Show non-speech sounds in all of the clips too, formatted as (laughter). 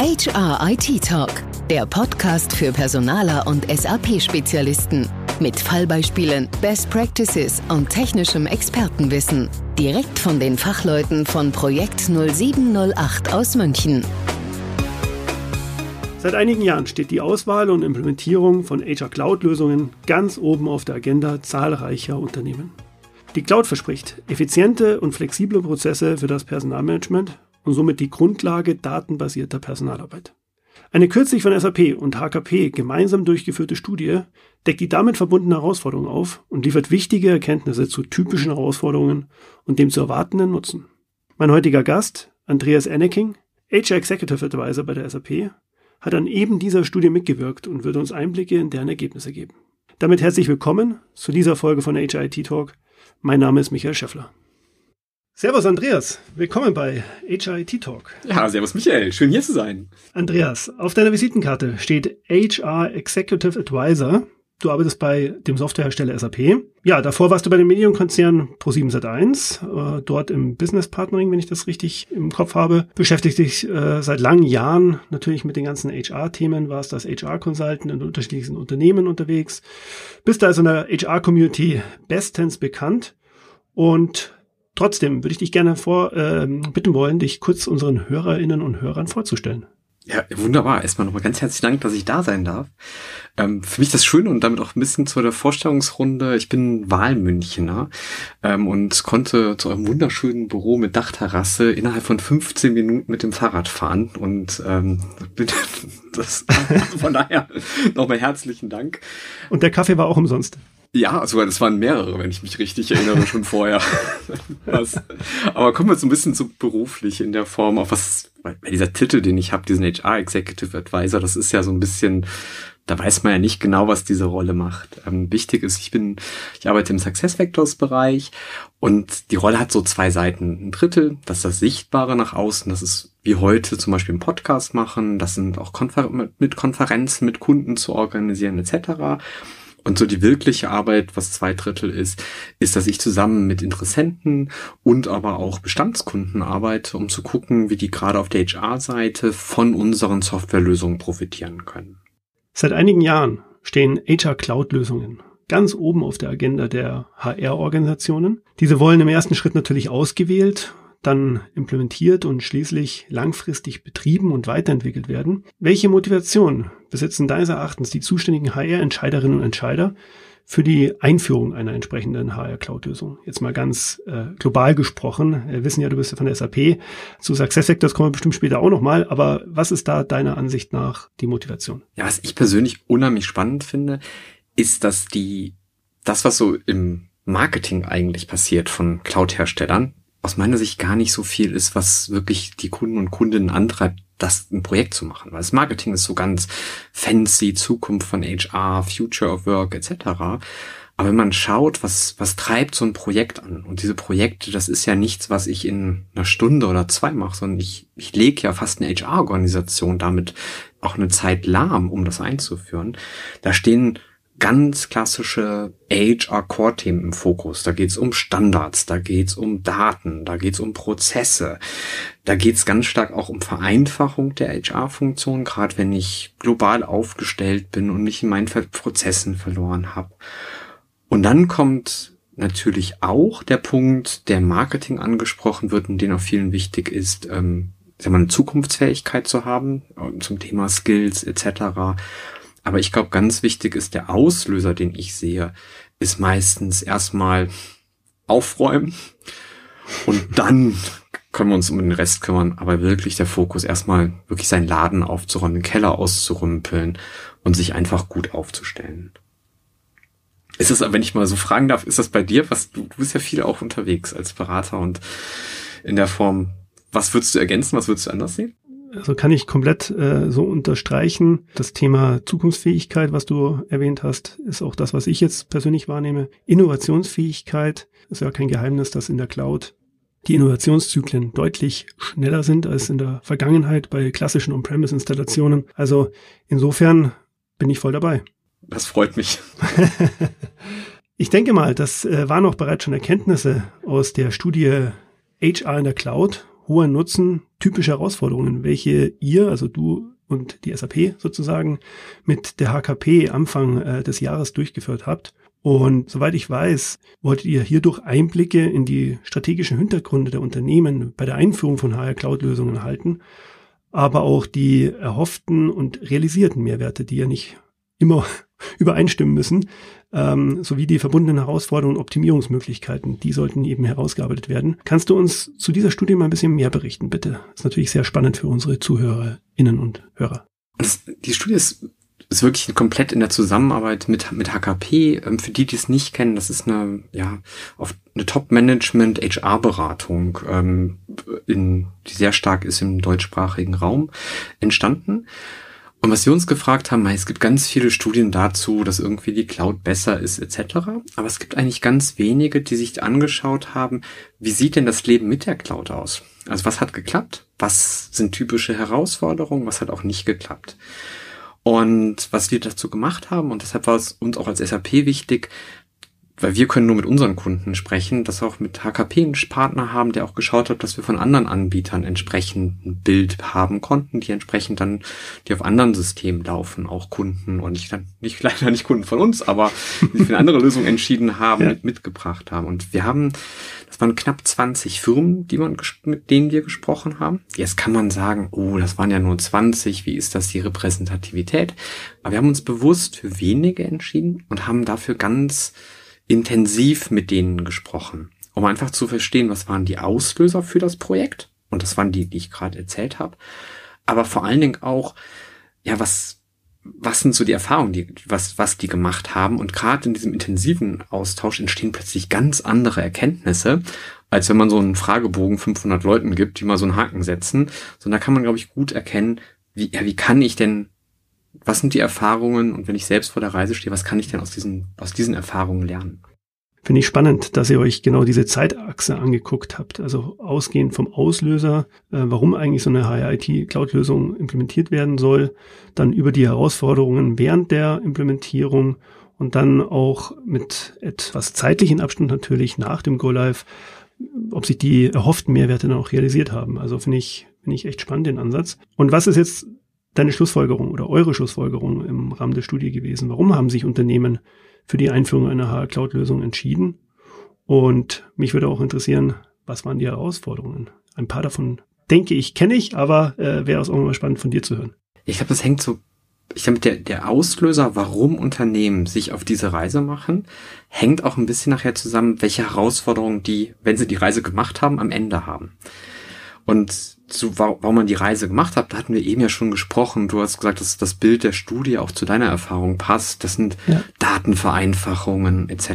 HR IT Talk, der Podcast für Personaler und SAP-Spezialisten. Mit Fallbeispielen, Best Practices und technischem Expertenwissen. Direkt von den Fachleuten von Projekt 0708 aus München. Seit einigen Jahren steht die Auswahl und Implementierung von HR Cloud-Lösungen ganz oben auf der Agenda zahlreicher Unternehmen. Die Cloud verspricht effiziente und flexible Prozesse für das Personalmanagement und somit die Grundlage datenbasierter Personalarbeit. Eine kürzlich von SAP und HKP gemeinsam durchgeführte Studie deckt die damit verbundenen Herausforderungen auf und liefert wichtige Erkenntnisse zu typischen Herausforderungen und dem zu erwartenden Nutzen. Mein heutiger Gast, Andreas Enneking, HR Executive Advisor bei der SAP, hat an eben dieser Studie mitgewirkt und wird uns Einblicke in deren Ergebnisse geben. Damit herzlich willkommen zu dieser Folge von HIT Talk. Mein Name ist Michael Schäffler. Servus Andreas, willkommen bei HIT Talk. Ja, servus Michael, schön hier zu sein. Andreas, auf deiner Visitenkarte steht HR Executive Advisor. Du arbeitest bei dem Softwarehersteller SAP. Ja, davor warst du bei dem Medienkonzern Pro7 Sat1, äh, dort im Business Partnering, wenn ich das richtig im Kopf habe. Beschäftigt dich äh, seit langen Jahren natürlich mit den ganzen HR-Themen, warst als HR-Consultant in unterschiedlichen Unternehmen unterwegs, bist also in der HR-Community bestens bekannt und Trotzdem würde ich dich gerne vor, äh, bitten wollen, dich kurz unseren Hörerinnen und Hörern vorzustellen. Ja, wunderbar. Erstmal nochmal ganz herzlichen Dank, dass ich da sein darf. Ähm, für mich das Schöne und damit auch ein bisschen zu der Vorstellungsrunde. Ich bin Wahlmünchener ähm, und konnte zu einem wunderschönen Büro mit Dachterrasse innerhalb von 15 Minuten mit dem Fahrrad fahren. Und ähm, (laughs) das, von daher nochmal herzlichen Dank. Und der Kaffee war auch umsonst. Ja, sogar das waren mehrere, wenn ich mich richtig erinnere, schon vorher. (laughs) was. Aber kommen wir so ein bisschen zu beruflich in der Form, auf was, weil dieser Titel, den ich habe, diesen HR Executive Advisor, das ist ja so ein bisschen, da weiß man ja nicht genau, was diese Rolle macht. Ähm, wichtig ist, ich bin, ich arbeite im Success Vectors Bereich und die Rolle hat so zwei Seiten. Ein Drittel, das ist das Sichtbare nach außen, das ist wie heute zum Beispiel einen Podcast machen, das sind auch Konfer mit Konferenzen mit Kunden zu organisieren etc. Und so die wirkliche Arbeit, was zwei Drittel ist, ist, dass ich zusammen mit Interessenten und aber auch Bestandskunden arbeite, um zu gucken, wie die gerade auf der HR-Seite von unseren Softwarelösungen profitieren können. Seit einigen Jahren stehen HR-Cloud-Lösungen ganz oben auf der Agenda der HR-Organisationen. Diese wollen im ersten Schritt natürlich ausgewählt dann implementiert und schließlich langfristig betrieben und weiterentwickelt werden. Welche Motivation besitzen deines Erachtens die zuständigen HR-Entscheiderinnen und Entscheider für die Einführung einer entsprechenden HR-Cloud-Lösung? Jetzt mal ganz äh, global gesprochen. Wir wissen ja, du bist ja von der SAP. Zu SuccessFactors kommen wir bestimmt später auch nochmal. Aber was ist da deiner Ansicht nach die Motivation? Ja, was ich persönlich unheimlich spannend finde, ist, dass die, das, was so im Marketing eigentlich passiert von Cloud-Herstellern, aus meiner Sicht gar nicht so viel ist, was wirklich die Kunden und Kundinnen antreibt, das ein Projekt zu machen. Weil das Marketing ist so ganz fancy, Zukunft von HR, Future of Work etc. Aber wenn man schaut, was, was treibt so ein Projekt an? Und diese Projekte, das ist ja nichts, was ich in einer Stunde oder zwei mache, sondern ich, ich lege ja fast eine HR-Organisation damit auch eine Zeit lahm, um das einzuführen. Da stehen ganz klassische HR-Core-Themen im Fokus. Da geht's um Standards, da geht's um Daten, da geht's um Prozesse. Da geht's ganz stark auch um Vereinfachung der HR-Funktion, gerade wenn ich global aufgestellt bin und mich in meinen Prozessen verloren habe. Und dann kommt natürlich auch der Punkt, der Marketing angesprochen wird und den auch vielen wichtig ist, ähm, sagen wir, eine Zukunftsfähigkeit zu haben äh, zum Thema Skills etc. Aber ich glaube, ganz wichtig ist der Auslöser, den ich sehe, ist meistens erstmal aufräumen und dann können wir uns um den Rest kümmern. Aber wirklich der Fokus erstmal wirklich seinen Laden aufzuräumen, den Keller auszurümpeln und sich einfach gut aufzustellen. Ist es, wenn ich mal so fragen darf, ist das bei dir, was du, du bist ja viel auch unterwegs als Berater und in der Form, was würdest du ergänzen, was würdest du anders sehen? Also kann ich komplett äh, so unterstreichen. Das Thema Zukunftsfähigkeit, was du erwähnt hast, ist auch das, was ich jetzt persönlich wahrnehme. Innovationsfähigkeit ist ja kein Geheimnis, dass in der Cloud die Innovationszyklen deutlich schneller sind als in der Vergangenheit bei klassischen On-Premise-Installationen. Also insofern bin ich voll dabei. Das freut mich. (laughs) ich denke mal, das äh, waren auch bereits schon Erkenntnisse aus der Studie HR in der Cloud hoher Nutzen, typische Herausforderungen, welche ihr, also du und die SAP sozusagen, mit der HKP Anfang äh, des Jahres durchgeführt habt. Und soweit ich weiß, wolltet ihr hierdurch Einblicke in die strategischen Hintergründe der Unternehmen bei der Einführung von HR Cloud Lösungen erhalten, aber auch die erhofften und realisierten Mehrwerte, die ja nicht immer (laughs) übereinstimmen müssen, ähm, sowie die verbundenen Herausforderungen und Optimierungsmöglichkeiten, die sollten eben herausgearbeitet werden. Kannst du uns zu dieser Studie mal ein bisschen mehr berichten, bitte? Das ist natürlich sehr spannend für unsere ZuhörerInnen und Hörer. Die Studie ist, ist wirklich komplett in der Zusammenarbeit mit, mit HKP. Ähm, für die, die es nicht kennen, das ist eine, ja, auf eine Top-Management-HR-Beratung, ähm, die sehr stark ist im deutschsprachigen Raum entstanden. Und was wir uns gefragt haben, es gibt ganz viele Studien dazu, dass irgendwie die Cloud besser ist etc. Aber es gibt eigentlich ganz wenige, die sich angeschaut haben, wie sieht denn das Leben mit der Cloud aus? Also was hat geklappt? Was sind typische Herausforderungen? Was hat auch nicht geklappt? Und was wir dazu gemacht haben, und deshalb war es uns auch als SAP wichtig, weil wir können nur mit unseren Kunden sprechen, dass wir auch mit HKP einen Partner haben, der auch geschaut hat, dass wir von anderen Anbietern entsprechend ein Bild haben konnten, die entsprechend dann, die auf anderen Systemen laufen, auch Kunden und nicht, nicht (laughs) leider nicht Kunden von uns, aber die für eine andere Lösung entschieden haben, ja. mit, mitgebracht haben. Und wir haben, das waren knapp 20 Firmen, die man, mit denen wir gesprochen haben. Jetzt kann man sagen, oh, das waren ja nur 20, wie ist das die Repräsentativität? Aber wir haben uns bewusst für wenige entschieden und haben dafür ganz intensiv mit denen gesprochen, um einfach zu verstehen, was waren die Auslöser für das Projekt. Und das waren die, die ich gerade erzählt habe. Aber vor allen Dingen auch, ja, was, was sind so die Erfahrungen, die, was, was die gemacht haben. Und gerade in diesem intensiven Austausch entstehen plötzlich ganz andere Erkenntnisse, als wenn man so einen Fragebogen 500 Leuten gibt, die mal so einen Haken setzen. Sondern da kann man, glaube ich, gut erkennen, wie, ja, wie kann ich denn was sind die Erfahrungen und wenn ich selbst vor der Reise stehe, was kann ich denn aus diesen, aus diesen Erfahrungen lernen? Finde ich spannend, dass ihr euch genau diese Zeitachse angeguckt habt. Also ausgehend vom Auslöser, äh, warum eigentlich so eine HIT-Cloud-Lösung implementiert werden soll, dann über die Herausforderungen während der Implementierung und dann auch mit etwas zeitlichen Abstand natürlich nach dem Go-Live, ob sich die erhofften Mehrwerte dann auch realisiert haben. Also finde ich, finde ich echt spannend den Ansatz. Und was ist jetzt deine Schlussfolgerung oder eure Schlussfolgerung im Rahmen der Studie gewesen? Warum haben sich Unternehmen für die Einführung einer HR-Cloud-Lösung entschieden? Und mich würde auch interessieren, was waren die Herausforderungen? Ein paar davon denke ich, kenne ich, aber äh, wäre es auch mal spannend von dir zu hören. Ich glaube, das hängt so, ich glaube, der, der Auslöser, warum Unternehmen sich auf diese Reise machen, hängt auch ein bisschen nachher zusammen, welche Herausforderungen die, wenn sie die Reise gemacht haben, am Ende haben. Und zu, warum man die Reise gemacht hat, da hatten wir eben ja schon gesprochen. Du hast gesagt, dass das Bild der Studie auch zu deiner Erfahrung passt. Das sind ja. Datenvereinfachungen etc.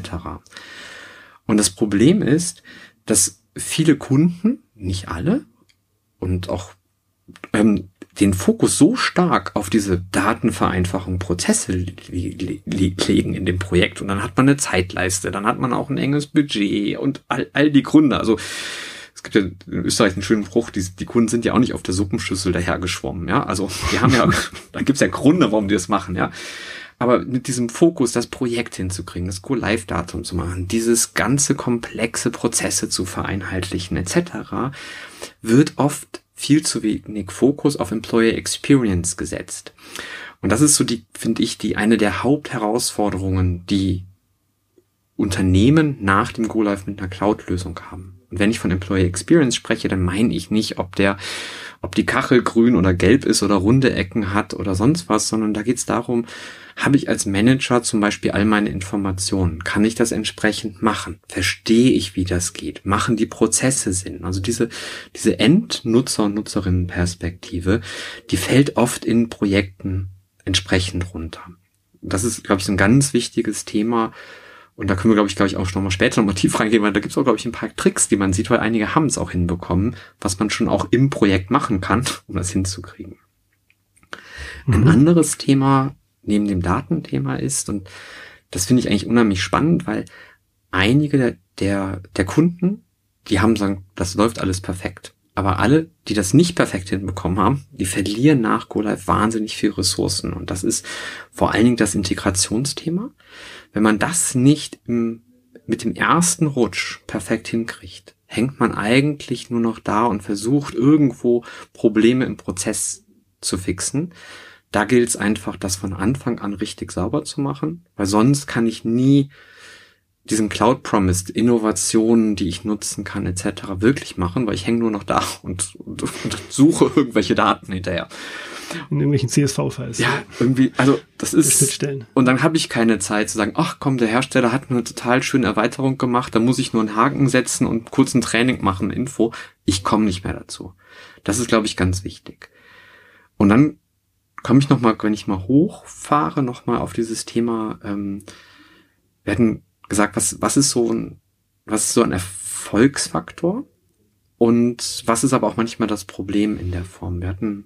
Und das Problem ist, dass viele Kunden, nicht alle, und auch ähm, den Fokus so stark auf diese Datenvereinfachung, Prozesse legen in dem Projekt. Und dann hat man eine Zeitleiste, dann hat man auch ein enges Budget und all, all die Gründe. Also es gibt ja in Österreich einen schönen Spruch, die, die Kunden sind ja auch nicht auf der Suppenschüssel dahergeschwommen, ja. Also die haben ja, (laughs) da gibt's ja Gründe, warum die das machen, ja. Aber mit diesem Fokus, das Projekt hinzukriegen, das Go-Live-Datum zu machen, dieses ganze komplexe Prozesse zu vereinheitlichen, etc., wird oft viel zu wenig Fokus auf Employer Experience gesetzt. Und das ist so die, finde ich, die eine der Hauptherausforderungen, die Unternehmen nach dem Go-Live mit einer Cloud-Lösung haben. Und wenn ich von Employee Experience spreche, dann meine ich nicht, ob der, ob die Kachel grün oder gelb ist oder runde Ecken hat oder sonst was, sondern da geht es darum, habe ich als Manager zum Beispiel all meine Informationen? Kann ich das entsprechend machen? Verstehe ich, wie das geht? Machen die Prozesse Sinn? Also diese, diese Endnutzer- und Nutzerinnenperspektive, die fällt oft in Projekten entsprechend runter. Das ist, glaube ich, so ein ganz wichtiges Thema, und da können wir, glaube ich, glaube ich, auch noch mal später noch mal tief reingehen, weil da gibt es auch, glaube ich, ein paar Tricks, die man sieht, weil einige haben es auch hinbekommen, was man schon auch im Projekt machen kann, (laughs) um das hinzukriegen. Mhm. Ein anderes Thema neben dem Datenthema ist, und das finde ich eigentlich unheimlich spannend, weil einige der, der, der Kunden, die haben sagen, das läuft alles perfekt. Aber alle, die das nicht perfekt hinbekommen haben, die verlieren nach GoLive wahnsinnig viel Ressourcen. Und das ist vor allen Dingen das Integrationsthema. Wenn man das nicht im, mit dem ersten Rutsch perfekt hinkriegt, hängt man eigentlich nur noch da und versucht irgendwo Probleme im Prozess zu fixen. Da gilt es einfach, das von Anfang an richtig sauber zu machen, weil sonst kann ich nie diesen Cloud Promised Innovationen, die ich nutzen kann, etc. wirklich machen, weil ich hänge nur noch da und, und, und suche irgendwelche Daten hinterher. In irgendwelchen CSV-Files. Ja, irgendwie, also das ist. Und dann habe ich keine Zeit zu sagen, ach komm, der Hersteller hat eine total schöne Erweiterung gemacht, da muss ich nur einen Haken setzen und kurz ein Training machen, Info. Ich komme nicht mehr dazu. Das ist, glaube ich, ganz wichtig. Und dann komme ich nochmal, wenn ich mal hochfahre, nochmal auf dieses Thema, ähm, wir hatten gesagt, was, was ist so ein, was ist so ein Erfolgsfaktor? Und was ist aber auch manchmal das Problem in der Form? Wir hatten,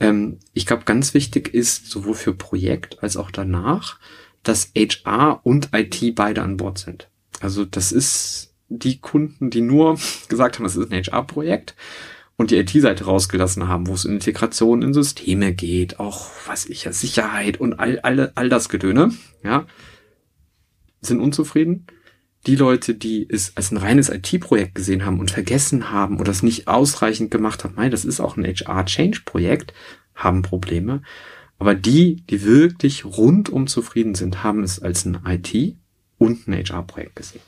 ähm, ich glaube, ganz wichtig ist, sowohl für Projekt als auch danach, dass HR und IT beide an Bord sind. Also das ist die Kunden, die nur (laughs) gesagt haben, das ist ein HR-Projekt und die IT-Seite rausgelassen haben, wo es um Integration in Systeme geht, auch, was ich ja, Sicherheit und all, all, all das Gedöne, ja, sind unzufrieden. Die Leute, die es als ein reines IT-Projekt gesehen haben und vergessen haben oder es nicht ausreichend gemacht haben, nein, das ist auch ein HR-Change-Projekt, haben Probleme. Aber die, die wirklich rundum zufrieden sind, haben es als ein IT- und ein HR-Projekt gesehen.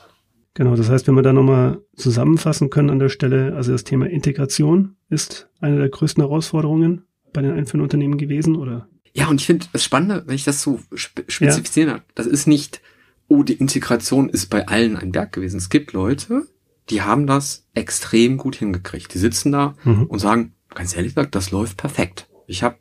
Genau, das heißt, wenn wir da nochmal zusammenfassen können an der Stelle, also das Thema Integration ist eine der größten Herausforderungen bei den einzelnen Unternehmen gewesen, oder? Ja, und ich finde das Spannende, wenn ich das so spezifizieren ja. das ist nicht oh, die Integration ist bei allen ein Berg gewesen. Es gibt Leute, die haben das extrem gut hingekriegt. Die sitzen da mhm. und sagen, ganz ehrlich gesagt, das läuft perfekt. Ich habe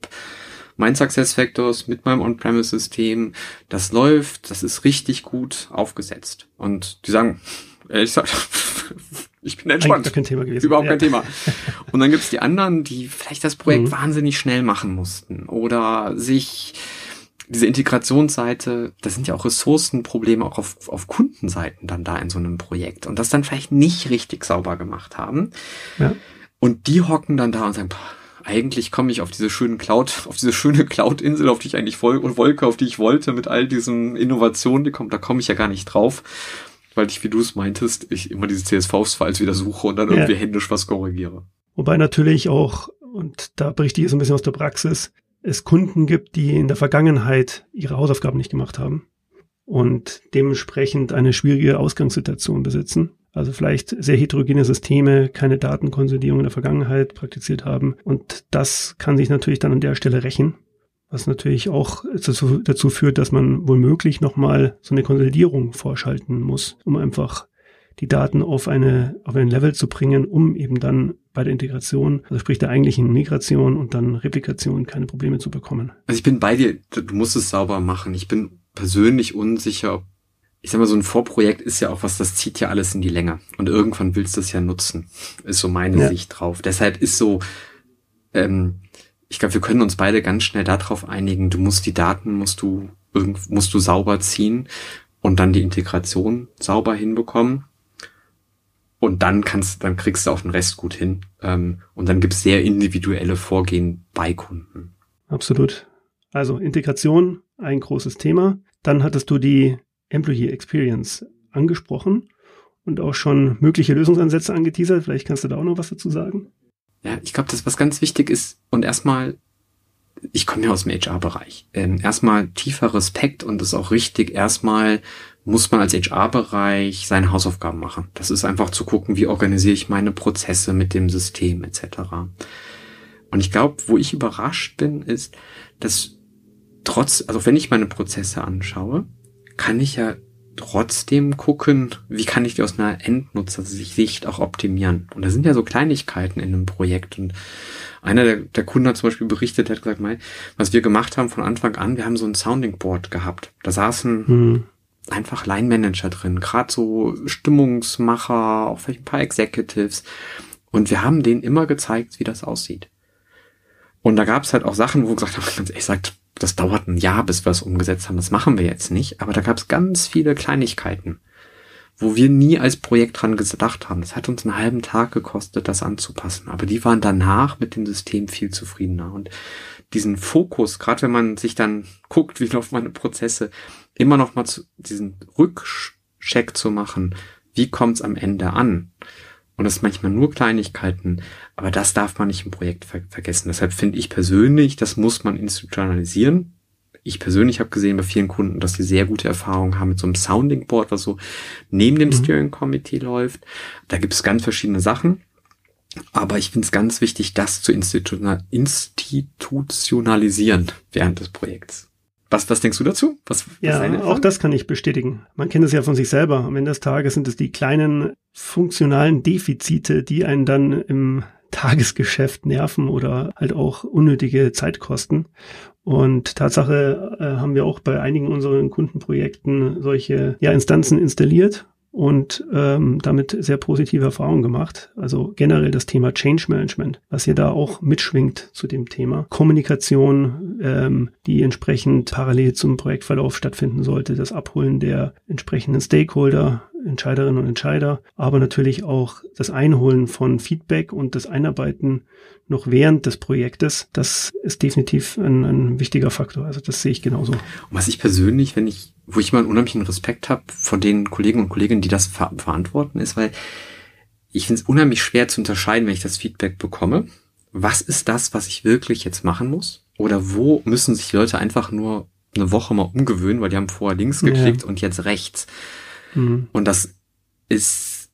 mein Success Factors mit meinem On-Premise-System, das läuft, das ist richtig gut aufgesetzt. Und die sagen, ehrlich gesagt, (laughs) ich bin entspannt. Kein Thema gewesen. Überhaupt ja. kein Thema. (laughs) Und dann gibt's die anderen, die vielleicht das Projekt mhm. wahnsinnig schnell machen mussten oder sich diese Integrationsseite, das sind ja auch Ressourcenprobleme auch auf, auf Kundenseiten dann da in so einem Projekt und das dann vielleicht nicht richtig sauber gemacht haben. Ja. Und die hocken dann da und sagen, eigentlich komme ich auf diese schönen Cloud, (laughs) auf diese schöne Cloud-Insel, auf die ich eigentlich Wolke, auf die ich wollte, mit all diesen Innovationen, die kommen, da komme ich ja gar nicht drauf, weil ich, wie du es meintest, ich immer diese CSV-Files wieder suche und dann ja. irgendwie händisch was korrigiere. Wobei natürlich auch, und da berichte ich so ein bisschen aus der Praxis, es Kunden gibt, die in der Vergangenheit ihre Hausaufgaben nicht gemacht haben und dementsprechend eine schwierige Ausgangssituation besitzen. Also vielleicht sehr heterogene Systeme, keine Datenkonsolidierung in der Vergangenheit praktiziert haben. Und das kann sich natürlich dann an der Stelle rächen, was natürlich auch dazu, führt, dass man womöglich nochmal so eine Konsolidierung vorschalten muss, um einfach die Daten auf eine, auf ein Level zu bringen, um eben dann bei der Integration, also sprich der eigentlichen Migration und dann Replikation keine Probleme zu bekommen. Also ich bin bei dir, du musst es sauber machen. Ich bin persönlich unsicher. Ich sag mal, so ein Vorprojekt ist ja auch was, das zieht ja alles in die Länge. Und irgendwann willst du es ja nutzen. Ist so meine ja. Sicht drauf. Deshalb ist so, ähm, ich glaube, wir können uns beide ganz schnell darauf einigen, du musst die Daten, musst du, musst du sauber ziehen und dann die Integration sauber hinbekommen. Und dann kannst, dann kriegst du auch den Rest gut hin. Ähm, und dann gibt's sehr individuelle Vorgehen bei Kunden. Absolut. Also Integration, ein großes Thema. Dann hattest du die Employee Experience angesprochen und auch schon mögliche Lösungsansätze angeteasert. Vielleicht kannst du da auch noch was dazu sagen. Ja, ich glaube, das was ganz wichtig ist und erstmal, ich komme ja aus dem HR-Bereich. Ähm, erstmal tiefer Respekt und das ist auch richtig, erstmal muss man als HR-Bereich seine Hausaufgaben machen. Das ist einfach zu gucken, wie organisiere ich meine Prozesse mit dem System etc. Und ich glaube, wo ich überrascht bin, ist, dass trotz, also wenn ich meine Prozesse anschaue, kann ich ja trotzdem gucken, wie kann ich die aus einer Endnutzersicht auch optimieren. Und da sind ja so Kleinigkeiten in einem Projekt. Und einer der, der Kunden hat zum Beispiel berichtet, der hat gesagt, was wir gemacht haben von Anfang an, wir haben so ein Sounding Board gehabt. Da saßen hm einfach Line Manager drin, gerade so Stimmungsmacher, auch vielleicht ein paar Executives. Und wir haben denen immer gezeigt, wie das aussieht. Und da gab es halt auch Sachen, wo wir gesagt haben, (laughs) ehrlich gesagt, das dauert ein Jahr, bis wir es umgesetzt haben. Das machen wir jetzt nicht. Aber da gab es ganz viele Kleinigkeiten, wo wir nie als Projekt dran gedacht haben. Das hat uns einen halben Tag gekostet, das anzupassen. Aber die waren danach mit dem System viel zufriedener. Und diesen Fokus, gerade wenn man sich dann guckt, wie laufen meine Prozesse, immer noch mal zu, diesen Rückcheck zu machen, wie kommt's am Ende an? Und das sind manchmal nur Kleinigkeiten, aber das darf man nicht im Projekt ver vergessen. Deshalb finde ich persönlich, das muss man institutionalisieren. Ich persönlich habe gesehen bei vielen Kunden, dass die sehr gute Erfahrungen haben mit so einem Sounding Board, was so neben dem mhm. Steering Committee läuft. Da gibt es ganz verschiedene Sachen. Aber ich finde es ganz wichtig, das zu institutionalisieren während des Projekts. Was, was denkst du dazu? Was, ja, auch das kann ich bestätigen. Man kennt es ja von sich selber. Am Ende des Tages sind es die kleinen funktionalen Defizite, die einen dann im Tagesgeschäft nerven oder halt auch unnötige Zeit kosten. Und Tatsache äh, haben wir auch bei einigen unseren Kundenprojekten solche ja, Instanzen installiert und ähm, damit sehr positive Erfahrungen gemacht. Also generell das Thema Change Management, was hier da auch mitschwingt zu dem Thema. Kommunikation, ähm, die entsprechend parallel zum Projektverlauf stattfinden sollte, das Abholen der entsprechenden Stakeholder, Entscheiderinnen und Entscheider, aber natürlich auch das Einholen von Feedback und das Einarbeiten noch während des Projektes, das ist definitiv ein, ein wichtiger Faktor. Also das sehe ich genauso. Und was ich persönlich, wenn ich, wo ich mal einen unheimlichen Respekt habe vor den Kollegen und Kolleginnen, die das ver verantworten, ist, weil ich finde es unheimlich schwer zu unterscheiden, wenn ich das Feedback bekomme. Was ist das, was ich wirklich jetzt machen muss? Oder wo müssen sich Leute einfach nur eine Woche mal umgewöhnen, weil die haben vorher links geklickt ja. und jetzt rechts. Mhm. Und das ist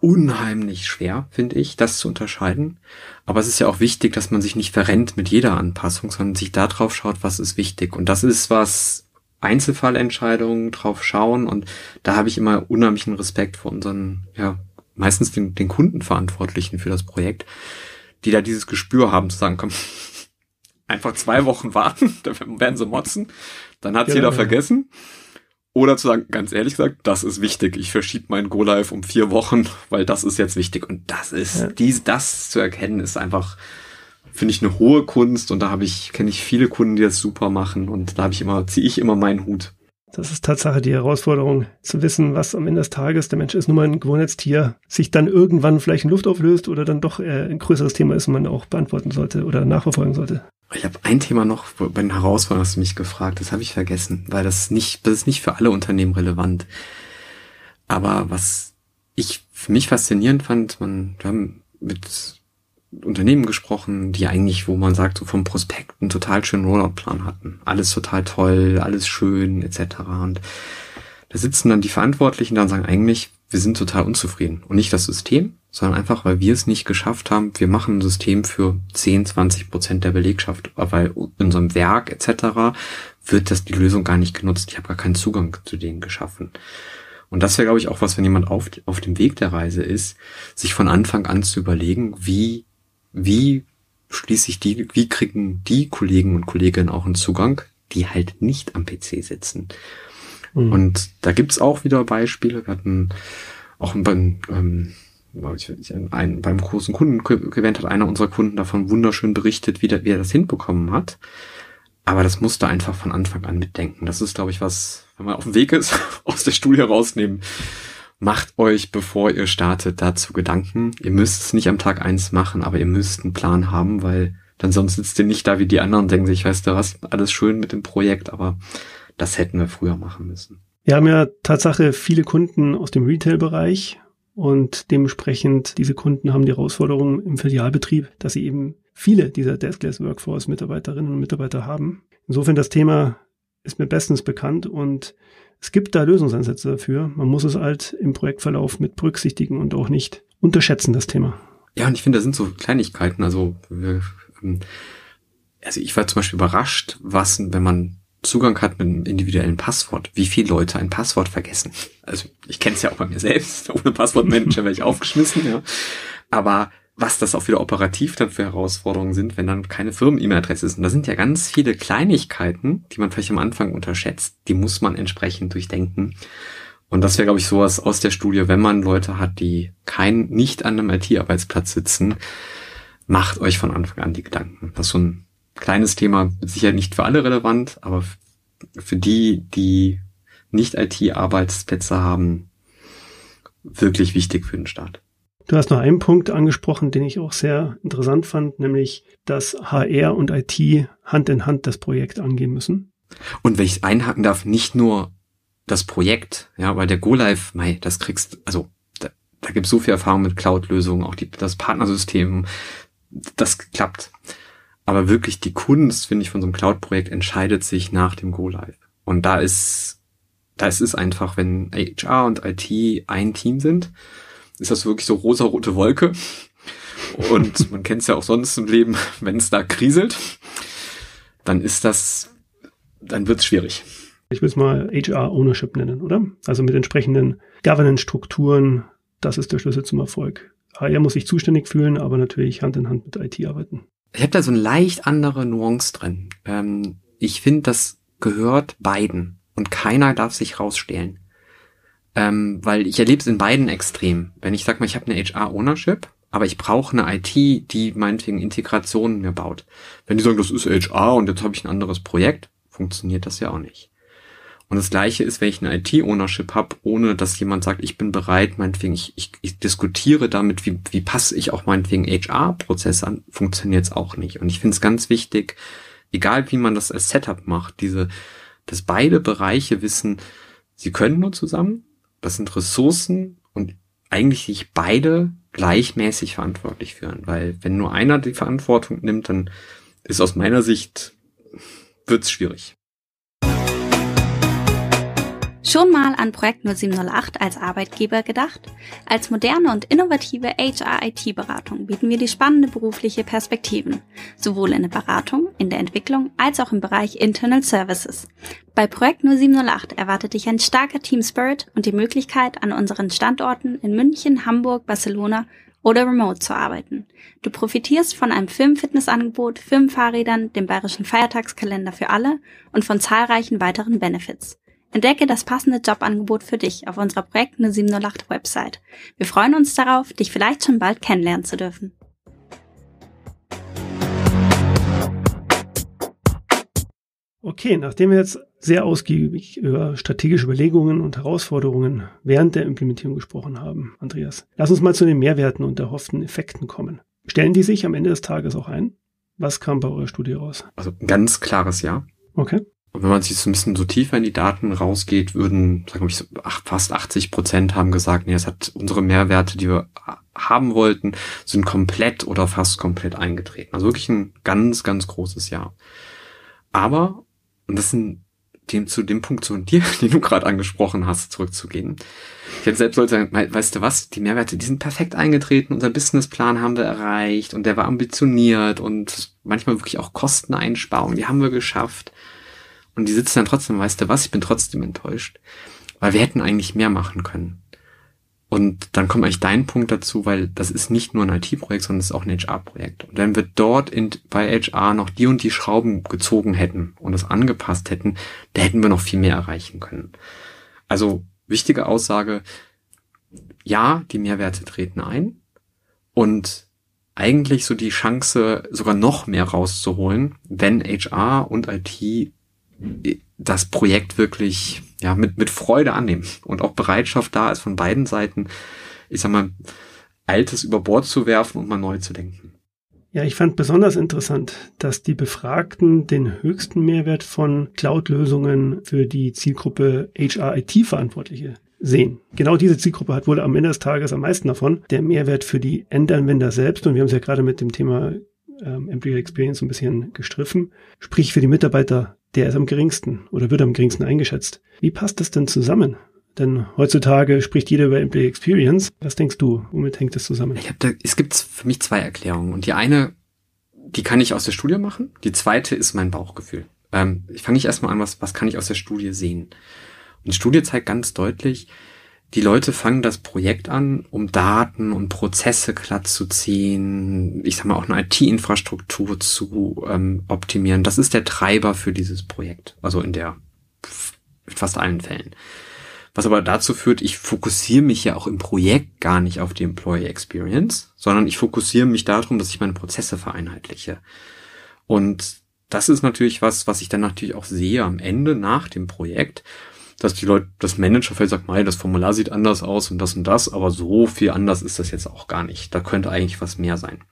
unheimlich schwer, finde ich, das zu unterscheiden. Aber es ist ja auch wichtig, dass man sich nicht verrennt mit jeder Anpassung, sondern sich da drauf schaut, was ist wichtig. Und das ist was Einzelfallentscheidungen drauf schauen. Und da habe ich immer unheimlichen Respekt vor unseren, ja, meistens den, den Kundenverantwortlichen für das Projekt, die da dieses Gespür haben zu sagen, komm, (laughs) einfach zwei Wochen warten, (laughs) dann werden sie motzen, dann hat's genau, jeder vergessen. Oder zu sagen, ganz ehrlich gesagt, das ist wichtig. Ich verschiebe mein Go Live um vier Wochen, weil das ist jetzt wichtig. Und das ist, ja. dies, das zu erkennen, ist einfach, finde ich, eine hohe Kunst. Und da habe ich, kenne ich viele Kunden, die das super machen. Und da habe ich immer, ziehe ich immer meinen Hut. Das ist Tatsache die Herausforderung, zu wissen, was am Ende des Tages, der Mensch ist nur mal ein Gewohnheitstier, sich dann irgendwann vielleicht in Luft auflöst oder dann doch äh, ein größeres Thema ist und man auch beantworten sollte oder nachverfolgen sollte. Ich habe ein Thema noch bei den Herausforderungen, hast du mich gefragt, das habe ich vergessen, weil das nicht, das ist nicht für alle Unternehmen relevant. Aber was ich für mich faszinierend fand, man, wir haben mit Unternehmen gesprochen, die eigentlich, wo man sagt, so vom Prospekt einen total schönen Rollout-Plan hatten. Alles total toll, alles schön, etc. Und da sitzen dann die Verantwortlichen da und sagen eigentlich, wir sind total unzufrieden. Und nicht das System, sondern einfach, weil wir es nicht geschafft haben. Wir machen ein System für 10, 20 Prozent der Belegschaft, weil in unserem Werk etc. wird das die Lösung gar nicht genutzt. Ich habe gar keinen Zugang zu denen geschaffen. Und das wäre, glaube ich, auch was, wenn jemand auf, auf dem Weg der Reise ist, sich von Anfang an zu überlegen, wie, wie schließlich die, wie kriegen die Kollegen und Kolleginnen auch einen Zugang, die halt nicht am PC sitzen. Mhm. Und da gibt's auch wieder Beispiele. Wir hatten auch beim, ähm, ein, beim großen Kundenevent hat einer unserer Kunden davon wunderschön berichtet, wie, der, wie er das hinbekommen hat. Aber das musste einfach von Anfang an mitdenken. Das ist, glaube ich, was, wenn man auf dem Weg ist, (laughs) aus der Studie rausnehmen. Macht euch, bevor ihr startet, dazu Gedanken. Ihr müsst es nicht am Tag eins machen, aber ihr müsst einen Plan haben, weil dann sonst sitzt ihr nicht da wie die anderen und denken sich, weißt du was, alles schön mit dem Projekt, aber das hätten wir früher machen müssen. Wir haben ja Tatsache viele Kunden aus dem Retail-Bereich und dementsprechend diese Kunden haben die Herausforderung im Filialbetrieb, dass sie eben viele dieser Deskless Workforce Mitarbeiterinnen und Mitarbeiter haben. Insofern das Thema ist mir bestens bekannt und es gibt da Lösungsansätze dafür. Man muss es halt im Projektverlauf mit berücksichtigen und auch nicht unterschätzen, das Thema. Ja, und ich finde, da sind so Kleinigkeiten. Also, ähm, also ich war zum Beispiel überrascht, was, wenn man Zugang hat mit einem individuellen Passwort, wie viele Leute ein Passwort vergessen. Also ich kenne es ja auch bei mir selbst. (laughs) Ohne Passwortmanager wäre ich aufgeschmissen, ja. Aber was das auch wieder operativ dann für Herausforderungen sind, wenn dann keine Firmen-E-Mail-Adresse ist. Und da sind ja ganz viele Kleinigkeiten, die man vielleicht am Anfang unterschätzt, die muss man entsprechend durchdenken. Und das wäre, glaube ich, sowas aus der Studie, wenn man Leute hat, die kein, nicht an einem IT-Arbeitsplatz sitzen, macht euch von Anfang an die Gedanken. Das ist so ein kleines Thema, sicher nicht für alle relevant, aber für die, die nicht IT-Arbeitsplätze haben, wirklich wichtig für den Staat. Du hast noch einen Punkt angesprochen, den ich auch sehr interessant fand, nämlich, dass HR und IT Hand in Hand das Projekt angehen müssen. Und wenn ich einhaken darf, nicht nur das Projekt, ja, weil der Go Live, mei, das kriegst, also da gibt es so viel Erfahrung mit Cloud-Lösungen, auch die, das Partnersystem, das klappt. Aber wirklich die Kunst, finde ich, von so einem Cloud-Projekt entscheidet sich nach dem Go-Live. Und da ist, da ist es einfach, wenn HR und IT ein Team sind, ist das wirklich so rosa-rote Wolke. Und (laughs) man kennt es ja auch sonst im Leben, wenn es da kriselt, dann ist das, dann wird es schwierig. Ich will es mal HR Ownership nennen, oder? Also mit entsprechenden Governance-Strukturen, das ist der Schlüssel zum Erfolg. HR muss sich zuständig fühlen, aber natürlich Hand in Hand mit IT arbeiten. Ich habe da so eine leicht andere Nuance drin. Ähm, ich finde, das gehört beiden und keiner darf sich rausstehlen. Ähm, weil ich erlebe es in beiden extrem. Wenn ich sage mal, ich habe eine HR-Ownership, aber ich brauche eine IT, die meinetwegen Integrationen mir baut. Wenn die sagen, das ist HR und jetzt habe ich ein anderes Projekt, funktioniert das ja auch nicht. Und das gleiche ist, wenn ich eine IT-Ownership habe, ohne dass jemand sagt, ich bin bereit, meinetwegen, ich, ich, ich diskutiere damit, wie, wie passe ich auch meinetwegen HR-Prozesse an, funktioniert es auch nicht. Und ich finde es ganz wichtig, egal wie man das als Setup macht, diese, dass beide Bereiche wissen, sie können nur zusammen, das sind Ressourcen und eigentlich sich beide gleichmäßig verantwortlich führen. Weil wenn nur einer die Verantwortung nimmt, dann ist aus meiner Sicht, wird's schwierig. Schon mal an Projekt 0708 als Arbeitgeber gedacht? Als moderne und innovative HR-IT-Beratung bieten wir die spannende berufliche Perspektiven, sowohl in der Beratung, in der Entwicklung als auch im Bereich Internal Services. Bei Projekt 0708 erwartet dich ein starker Team Spirit und die Möglichkeit, an unseren Standorten in München, Hamburg, Barcelona oder remote zu arbeiten. Du profitierst von einem Firmenfitnessangebot, Firmenfahrrädern, dem bayerischen Feiertagskalender für alle und von zahlreichen weiteren Benefits. Entdecke das passende Jobangebot für dich auf unserer Projekt 0708 Website. Wir freuen uns darauf, dich vielleicht schon bald kennenlernen zu dürfen. Okay, nachdem wir jetzt sehr ausgiebig über strategische Überlegungen und Herausforderungen während der Implementierung gesprochen haben, Andreas, lass uns mal zu den Mehrwerten und erhofften Effekten kommen. Stellen die sich am Ende des Tages auch ein? Was kam bei eurer Studie raus? Also ganz klares Ja. Okay. Und wenn man sich so ein bisschen so tiefer in die Daten rausgeht, würden, sagen wir, so, fast 80 Prozent haben gesagt, nee, es hat unsere Mehrwerte, die wir haben wollten, sind komplett oder fast komplett eingetreten. Also wirklich ein ganz, ganz großes Jahr. Aber, und das sind dem, zu dem Punkt von dir, (laughs) den du gerade angesprochen hast, zurückzugehen. Ich hätte selbst sollte sagen, weißt du was, die Mehrwerte, die sind perfekt eingetreten, unser Businessplan haben wir erreicht und der war ambitioniert und manchmal wirklich auch Kosteneinsparungen, die haben wir geschafft. Und die sitzen dann trotzdem, weißt du was, ich bin trotzdem enttäuscht. Weil wir hätten eigentlich mehr machen können. Und dann kommt eigentlich dein Punkt dazu, weil das ist nicht nur ein IT-Projekt, sondern es ist auch ein HR-Projekt. Und wenn wir dort in, bei HR noch die und die Schrauben gezogen hätten und das angepasst hätten, da hätten wir noch viel mehr erreichen können. Also wichtige Aussage, ja, die Mehrwerte treten ein und eigentlich so die Chance, sogar noch mehr rauszuholen, wenn HR und IT das Projekt wirklich ja mit mit Freude annehmen und auch Bereitschaft da ist von beiden Seiten, ich sag mal, Altes über Bord zu werfen und mal neu zu denken. Ja, ich fand besonders interessant, dass die Befragten den höchsten Mehrwert von Cloud-Lösungen für die Zielgruppe HR-IT-Verantwortliche sehen. Genau diese Zielgruppe hat wohl am Ende des Tages am meisten davon. Der Mehrwert für die Endanwender selbst, und wir haben es ja gerade mit dem Thema ähm, Employee Experience ein bisschen gestriffen, sprich für die Mitarbeiter der ist am geringsten oder wird am geringsten eingeschätzt. Wie passt das denn zusammen? Denn heutzutage spricht jeder über Employee Experience. Was denkst du? Womit hängt das zusammen? Ich da, es gibt für mich zwei Erklärungen. Und die eine, die kann ich aus der Studie machen. Die zweite ist mein Bauchgefühl. Ähm, ich fange ich erstmal an, was, was kann ich aus der Studie sehen? Und die Studie zeigt ganz deutlich, die Leute fangen das Projekt an, um Daten und Prozesse glatt zu ziehen, ich sag mal auch eine IT-Infrastruktur zu ähm, optimieren. Das ist der Treiber für dieses Projekt. Also in der in fast allen Fällen. Was aber dazu führt, ich fokussiere mich ja auch im Projekt gar nicht auf die Employee Experience, sondern ich fokussiere mich darum, dass ich meine Prozesse vereinheitliche. Und das ist natürlich was, was ich dann natürlich auch sehe am Ende nach dem Projekt, dass die Leute, das Manager vielleicht sagt, mei, das Formular sieht anders aus und das und das, aber so viel anders ist das jetzt auch gar nicht. Da könnte eigentlich was mehr sein.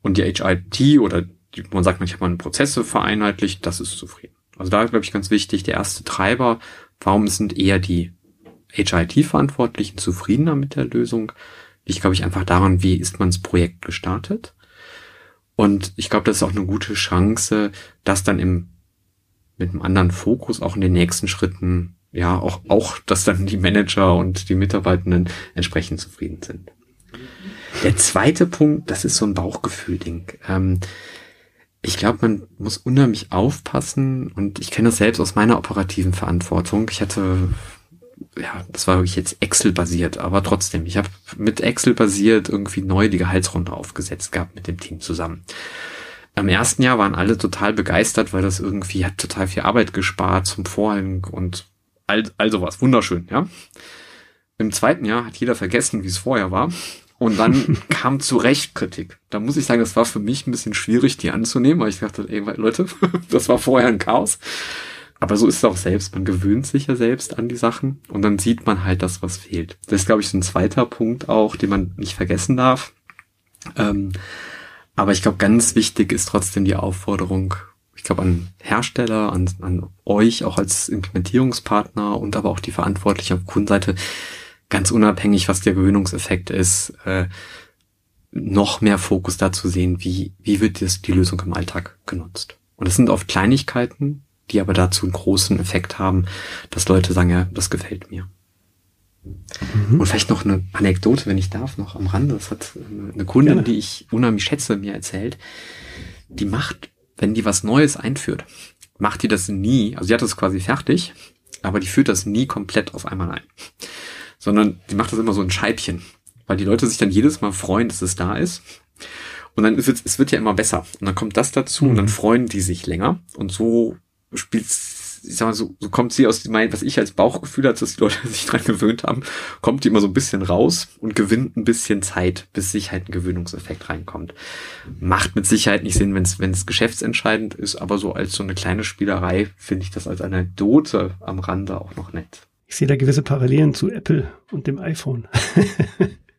Und die HIT oder die, man sagt, ich habe meine Prozesse vereinheitlicht, das ist zufrieden. Also da glaube ich ganz wichtig, der erste Treiber, warum sind eher die HIT-Verantwortlichen zufriedener mit der Lösung. Liegt, glaube ich, einfach daran, wie ist man das Projekt gestartet. Und ich glaube, das ist auch eine gute Chance, das dann im, mit einem anderen Fokus auch in den nächsten Schritten, ja, auch, auch, dass dann die Manager und die Mitarbeitenden entsprechend zufrieden sind. Der zweite Punkt, das ist so ein Bauchgefühl-Ding. Ähm, ich glaube, man muss unheimlich aufpassen und ich kenne das selbst aus meiner operativen Verantwortung. Ich hatte, ja, das war wirklich jetzt Excel-basiert, aber trotzdem, ich habe mit Excel basiert irgendwie neu die Gehaltsrunde aufgesetzt gehabt mit dem Team zusammen. Im ersten Jahr waren alle total begeistert, weil das irgendwie hat total viel Arbeit gespart zum Vorhang und all, all sowas. Wunderschön, ja. Im zweiten Jahr hat jeder vergessen, wie es vorher war. Und dann (laughs) kam zu Recht Kritik. Da muss ich sagen, das war für mich ein bisschen schwierig, die anzunehmen, weil ich dachte, ey, Leute, (laughs) das war vorher ein Chaos. Aber so ist es auch selbst. Man gewöhnt sich ja selbst an die Sachen und dann sieht man halt das, was fehlt. Das ist, glaube ich, so ein zweiter Punkt auch, den man nicht vergessen darf. Ähm, aber ich glaube, ganz wichtig ist trotzdem die Aufforderung, ich glaube, an Hersteller, an, an euch auch als Implementierungspartner und aber auch die Verantwortliche auf Kundenseite, ganz unabhängig, was der Gewöhnungseffekt ist, äh, noch mehr Fokus dazu sehen, wie, wie wird das, die Lösung im Alltag genutzt. Und es sind oft Kleinigkeiten, die aber dazu einen großen Effekt haben, dass Leute sagen, ja, das gefällt mir. Mhm. Und vielleicht noch eine Anekdote, wenn ich darf, noch am Rande. Das hat eine Kundin, ja. die ich unheimlich schätze, mir erzählt. Die macht, wenn die was Neues einführt, macht die das nie, also sie hat das quasi fertig, aber die führt das nie komplett auf einmal ein sondern die macht das immer so ein Scheibchen, weil die Leute sich dann jedes Mal freuen, dass es da ist. Und dann wird es wird ja immer besser. Und dann kommt das dazu mhm. und dann mhm. freuen die sich länger. Und so spielt ich sag mal, so, so kommt sie aus dem, was ich als Bauchgefühl hatte, dass die Leute (laughs) sich dran gewöhnt haben, kommt die immer so ein bisschen raus und gewinnt ein bisschen Zeit, bis sich halt ein Gewöhnungseffekt reinkommt. Macht mit Sicherheit nicht Sinn, wenn es wenn es geschäftsentscheidend ist, aber so als so eine kleine Spielerei finde ich das als Anekdote am Rande auch noch nett. Ich sehe da gewisse Parallelen zu Apple und dem iPhone.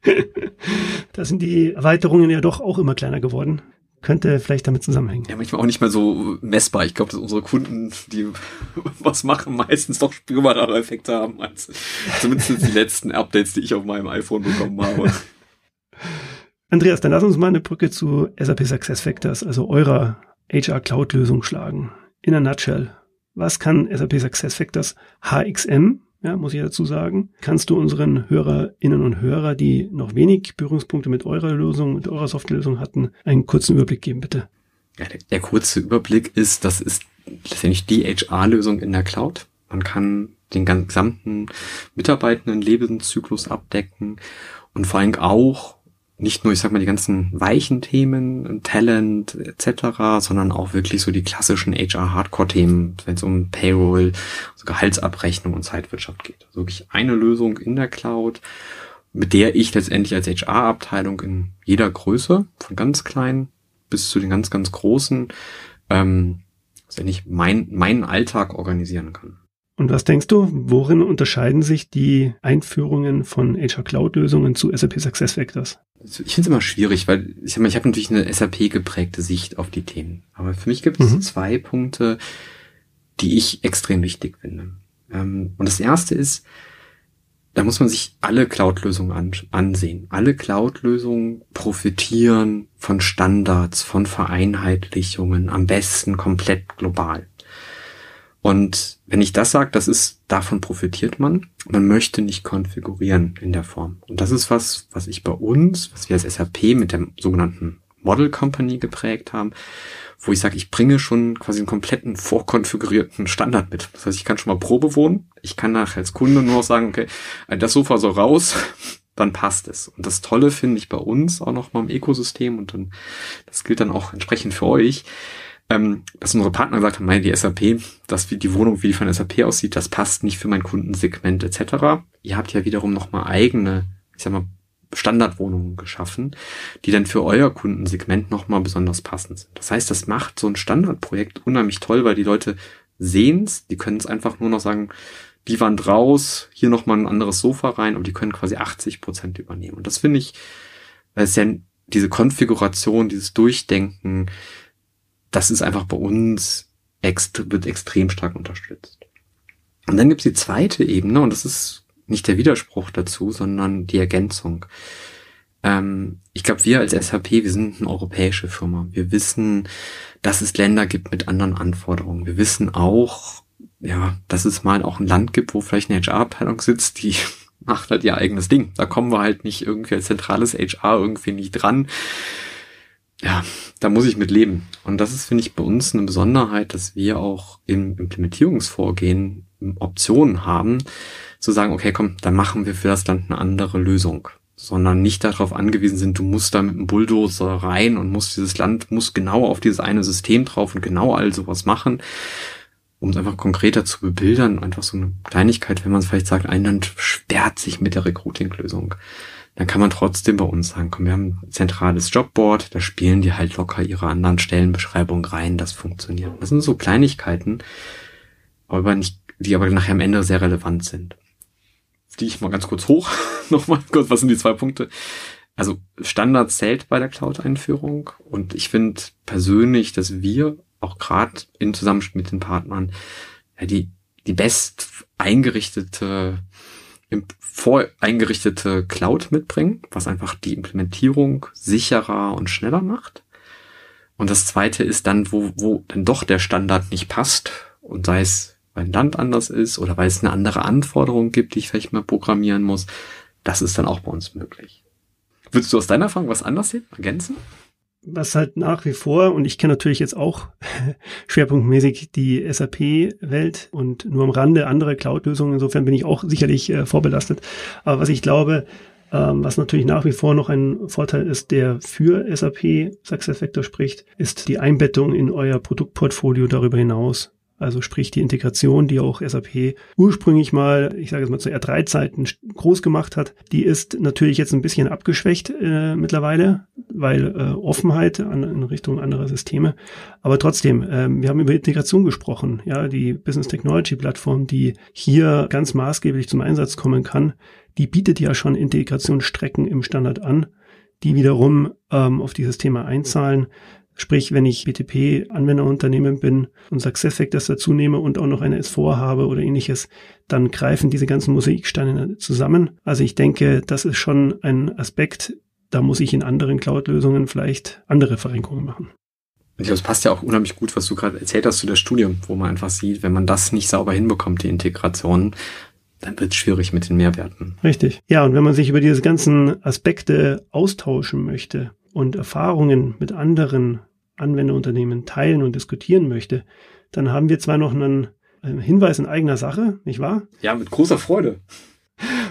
(laughs) da sind die Erweiterungen ja doch auch immer kleiner geworden. Könnte vielleicht damit zusammenhängen. Ja, manchmal auch nicht mehr so messbar. Ich glaube, dass unsere Kunden, die (laughs) was machen, meistens doch spürbarere Effekte haben als zumindest die (laughs) letzten Updates, die ich auf meinem iPhone bekommen habe. (laughs) Andreas, dann lass uns mal eine Brücke zu SAP SuccessFactors, also eurer HR Cloud Lösung schlagen. In a nutshell. Was kann SAP SuccessFactors HXM ja, muss ich dazu sagen. Kannst du unseren Hörerinnen und Hörer, die noch wenig Berührungspunkte mit eurer Lösung, mit eurer Softwarelösung hatten, einen kurzen Überblick geben, bitte? Ja, der, der kurze Überblick ist, das ist letztendlich die HR-Lösung in der Cloud. Man kann den gesamten Mitarbeitenden Lebenszyklus abdecken und vor allem auch nicht nur, ich sag mal, die ganzen weichen Themen, Talent etc., sondern auch wirklich so die klassischen HR-Hardcore-Themen, wenn es um Payroll, also Gehaltsabrechnung und Zeitwirtschaft geht. Also wirklich eine Lösung in der Cloud, mit der ich letztendlich als HR-Abteilung in jeder Größe, von ganz klein bis zu den ganz, ganz großen, ähm, letztendlich mein, meinen Alltag organisieren kann. Und was denkst du, worin unterscheiden sich die Einführungen von HR Cloud Lösungen zu SAP SuccessFactors? Ich finde es immer schwierig, weil ich habe hab natürlich eine SAP geprägte Sicht auf die Themen. Aber für mich gibt es mhm. zwei Punkte, die ich extrem wichtig finde. Ähm, und das erste ist, da muss man sich alle Cloud-Lösungen an, ansehen. Alle Cloud-Lösungen profitieren von Standards, von Vereinheitlichungen, am besten komplett global. Und wenn ich das sage, das ist, davon profitiert man. Man möchte nicht konfigurieren in der Form. Und das ist was, was ich bei uns, was wir als SAP mit der sogenannten Model Company geprägt haben, wo ich sage, ich bringe schon quasi einen kompletten vorkonfigurierten Standard mit. Das heißt, ich kann schon mal Probe wohnen. Ich kann nachher als Kunde nur noch sagen, okay, das Sofa soll raus, (laughs) dann passt es. Und das Tolle finde ich bei uns auch noch mal im Ökosystem und dann, das gilt dann auch entsprechend für euch ähm, dass unsere Partner gesagt haben, meine, die SAP, dass wie die Wohnung, wie die von SAP aussieht, das passt nicht für mein Kundensegment etc. Ihr habt ja wiederum nochmal eigene, ich sag mal, Standardwohnungen geschaffen, die dann für euer Kundensegment nochmal besonders passend sind. Das heißt, das macht so ein Standardprojekt unheimlich toll, weil die Leute sehen's, die können es einfach nur noch sagen, die Wand raus, hier nochmal ein anderes Sofa rein und die können quasi 80 Prozent übernehmen. Und das finde ich, weil es ja diese Konfiguration, dieses Durchdenken, das ist einfach bei uns ext wird extrem stark unterstützt. Und dann gibt's die zweite Ebene, und das ist nicht der Widerspruch dazu, sondern die Ergänzung. Ähm, ich glaube, wir als SAP, wir sind eine europäische Firma. Wir wissen, dass es Länder gibt mit anderen Anforderungen. Wir wissen auch, ja, dass es mal auch ein Land gibt, wo vielleicht eine HR-Abteilung sitzt, die (laughs) macht halt ihr eigenes Ding. Da kommen wir halt nicht irgendwie als zentrales HR irgendwie nicht dran. Ja, da muss ich mit leben. Und das ist, finde ich, bei uns eine Besonderheit, dass wir auch im Implementierungsvorgehen Optionen haben, zu sagen, okay, komm, dann machen wir für das Land eine andere Lösung. Sondern nicht darauf angewiesen sind, du musst da mit einem Bulldozer rein und musst dieses Land muss genau auf dieses eine System drauf und genau all sowas machen, um es einfach konkreter zu bebildern, einfach so eine Kleinigkeit, wenn man es vielleicht sagt, ein Land sperrt sich mit der Recruiting-Lösung, dann kann man trotzdem bei uns sagen, komm, wir haben ein zentrales Jobboard, da spielen die halt locker ihre anderen Stellenbeschreibungen rein, das funktioniert. Das sind so Kleinigkeiten, aber nicht, die aber nachher am Ende sehr relevant sind die ich mal ganz kurz hoch. (laughs) Nochmal kurz, was sind die zwei Punkte? Also Standard zählt bei der Cloud-Einführung und ich finde persönlich, dass wir auch gerade in Zusammenspiel mit den Partnern ja, die, die best eingerichtete, voreingerichtete Cloud mitbringen, was einfach die Implementierung sicherer und schneller macht. Und das zweite ist dann, wo, wo dann doch der Standard nicht passt und sei es weil ein Land anders ist oder weil es eine andere Anforderung gibt, die ich vielleicht mal programmieren muss. Das ist dann auch bei uns möglich. Würdest du aus deiner Erfahrung was anders sehen, ergänzen? Was halt nach wie vor, und ich kenne natürlich jetzt auch (laughs) schwerpunktmäßig die SAP-Welt und nur am Rande andere Cloud-Lösungen, insofern bin ich auch sicherlich äh, vorbelastet. Aber was ich glaube, ähm, was natürlich nach wie vor noch ein Vorteil ist, der für SAP SuccessFactor spricht, ist die Einbettung in euer Produktportfolio darüber hinaus. Also sprich die Integration, die auch SAP ursprünglich mal, ich sage es mal zu R3-Zeiten groß gemacht hat, die ist natürlich jetzt ein bisschen abgeschwächt äh, mittlerweile, weil äh, Offenheit an, in Richtung anderer Systeme. Aber trotzdem, äh, wir haben über Integration gesprochen. Ja, die Business Technology Plattform, die hier ganz maßgeblich zum Einsatz kommen kann, die bietet ja schon Integrationsstrecken im Standard an, die wiederum ähm, auf dieses Thema einzahlen. Sprich, wenn ich BTP-Anwenderunternehmen bin und SuccessFactors dazu nehme und auch noch eine S4 habe oder ähnliches, dann greifen diese ganzen Mosaiksteine zusammen. Also ich denke, das ist schon ein Aspekt, da muss ich in anderen Cloud-Lösungen vielleicht andere Verrenkungen machen. Ich glaube, es passt ja auch unheimlich gut, was du gerade erzählt hast zu der Studie, wo man einfach sieht, wenn man das nicht sauber hinbekommt, die Integration, dann wird es schwierig mit den Mehrwerten. Richtig. Ja, und wenn man sich über diese ganzen Aspekte austauschen möchte und Erfahrungen mit anderen Anwenderunternehmen teilen und diskutieren möchte, dann haben wir zwar noch einen Hinweis in eigener Sache, nicht wahr? Ja, mit großer Freude.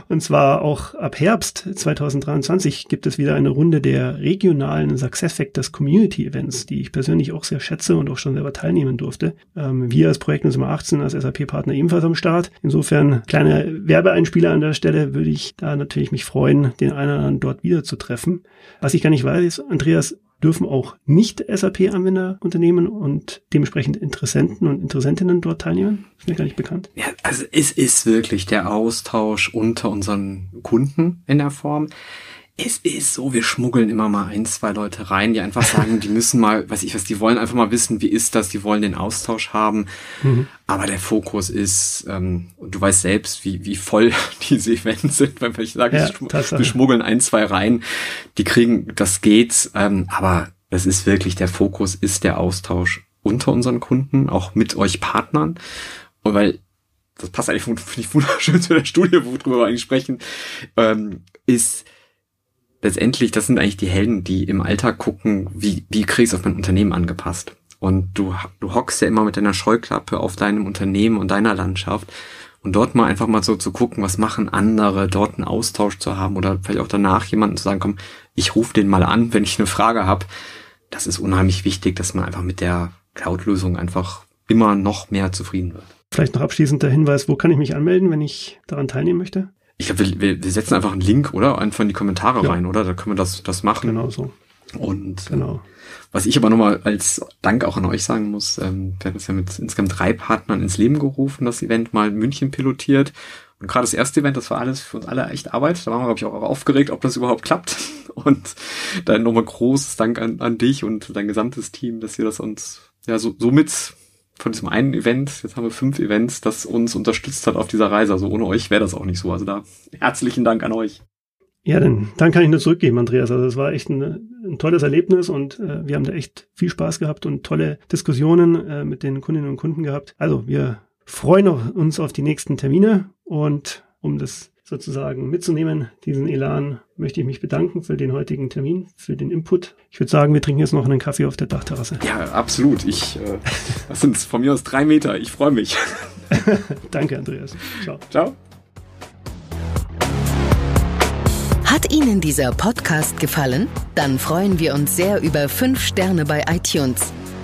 Und zwar auch ab Herbst 2023 gibt es wieder eine Runde der regionalen SuccessFactors Community Events, die ich persönlich auch sehr schätze und auch schon selber teilnehmen durfte. Ähm, wir als Projekt Nummer 18 als SAP-Partner ebenfalls am Start. Insofern kleine Werbeeinspieler an der Stelle würde ich da natürlich mich freuen, den einen oder anderen dort wieder zu treffen. Was ich gar nicht weiß, Andreas, dürfen auch nicht SAP-Anwenderunternehmen und dementsprechend Interessenten und Interessentinnen dort teilnehmen? Ist mir gar nicht bekannt. Ja, also es ist wirklich der Austausch unter unseren Kunden in der Form es ist so, wir schmuggeln immer mal ein, zwei Leute rein, die einfach sagen, die müssen mal, (laughs) weiß ich was, die wollen einfach mal wissen, wie ist das, die wollen den Austausch haben. Mhm. Aber der Fokus ist, ähm, und du weißt selbst, wie, wie voll (laughs) diese Events sind, wenn ich sage, ja, wir schmuggeln ein, zwei rein, die kriegen, das geht, ähm, aber das ist wirklich, der Fokus ist der Austausch unter unseren Kunden, auch mit euch Partnern. Und weil das passt eigentlich, finde ich, wunderschön zu der Studie, worüber wir eigentlich sprechen, ähm, ist, letztendlich, das sind eigentlich die Helden, die im Alltag gucken, wie, wie krieg ich es auf mein Unternehmen angepasst. Und du, du hockst ja immer mit deiner Scheuklappe auf deinem Unternehmen und deiner Landschaft. Und dort mal einfach mal so zu gucken, was machen andere, dort einen Austausch zu haben oder vielleicht auch danach jemanden zu sagen, komm, ich rufe den mal an, wenn ich eine Frage habe. Das ist unheimlich wichtig, dass man einfach mit der Cloud-Lösung einfach immer noch mehr zufrieden wird. Vielleicht noch abschließender Hinweis, wo kann ich mich anmelden, wenn ich daran teilnehmen möchte? Ich glaube, wir, wir setzen einfach einen Link, oder? Einfach in die Kommentare ja. rein, oder? Da können wir das, das machen. Genau so. Und genau. was ich aber nochmal als Dank auch an euch sagen muss, ähm, wir haben es ja mit insgesamt drei Partnern ins Leben gerufen, das Event mal in München pilotiert. Und gerade das erste Event, das war alles für uns alle echt Arbeit. Da waren wir, glaube ich, auch aufgeregt, ob das überhaupt klappt. (laughs) Und dann nochmal großes Dank an, an dich und dein gesamtes Team, dass ihr das uns ja so, so mit von diesem einen Event, jetzt haben wir fünf Events, das uns unterstützt hat auf dieser Reise. Also ohne euch wäre das auch nicht so. Also da herzlichen Dank an euch. Ja, dann, dann kann ich nur zurückgeben, Andreas. Also es war echt ein, ein tolles Erlebnis und äh, wir haben da echt viel Spaß gehabt und tolle Diskussionen äh, mit den Kundinnen und Kunden gehabt. Also wir freuen uns auf die nächsten Termine und um das sozusagen mitzunehmen, diesen Elan, möchte ich mich bedanken für den heutigen Termin, für den Input. Ich würde sagen, wir trinken jetzt noch einen Kaffee auf der Dachterrasse. Ja, absolut. Ich, äh, das sind von mir aus drei Meter. Ich freue mich. (laughs) Danke, Andreas. Ciao. Ciao. Hat Ihnen dieser Podcast gefallen? Dann freuen wir uns sehr über fünf Sterne bei iTunes.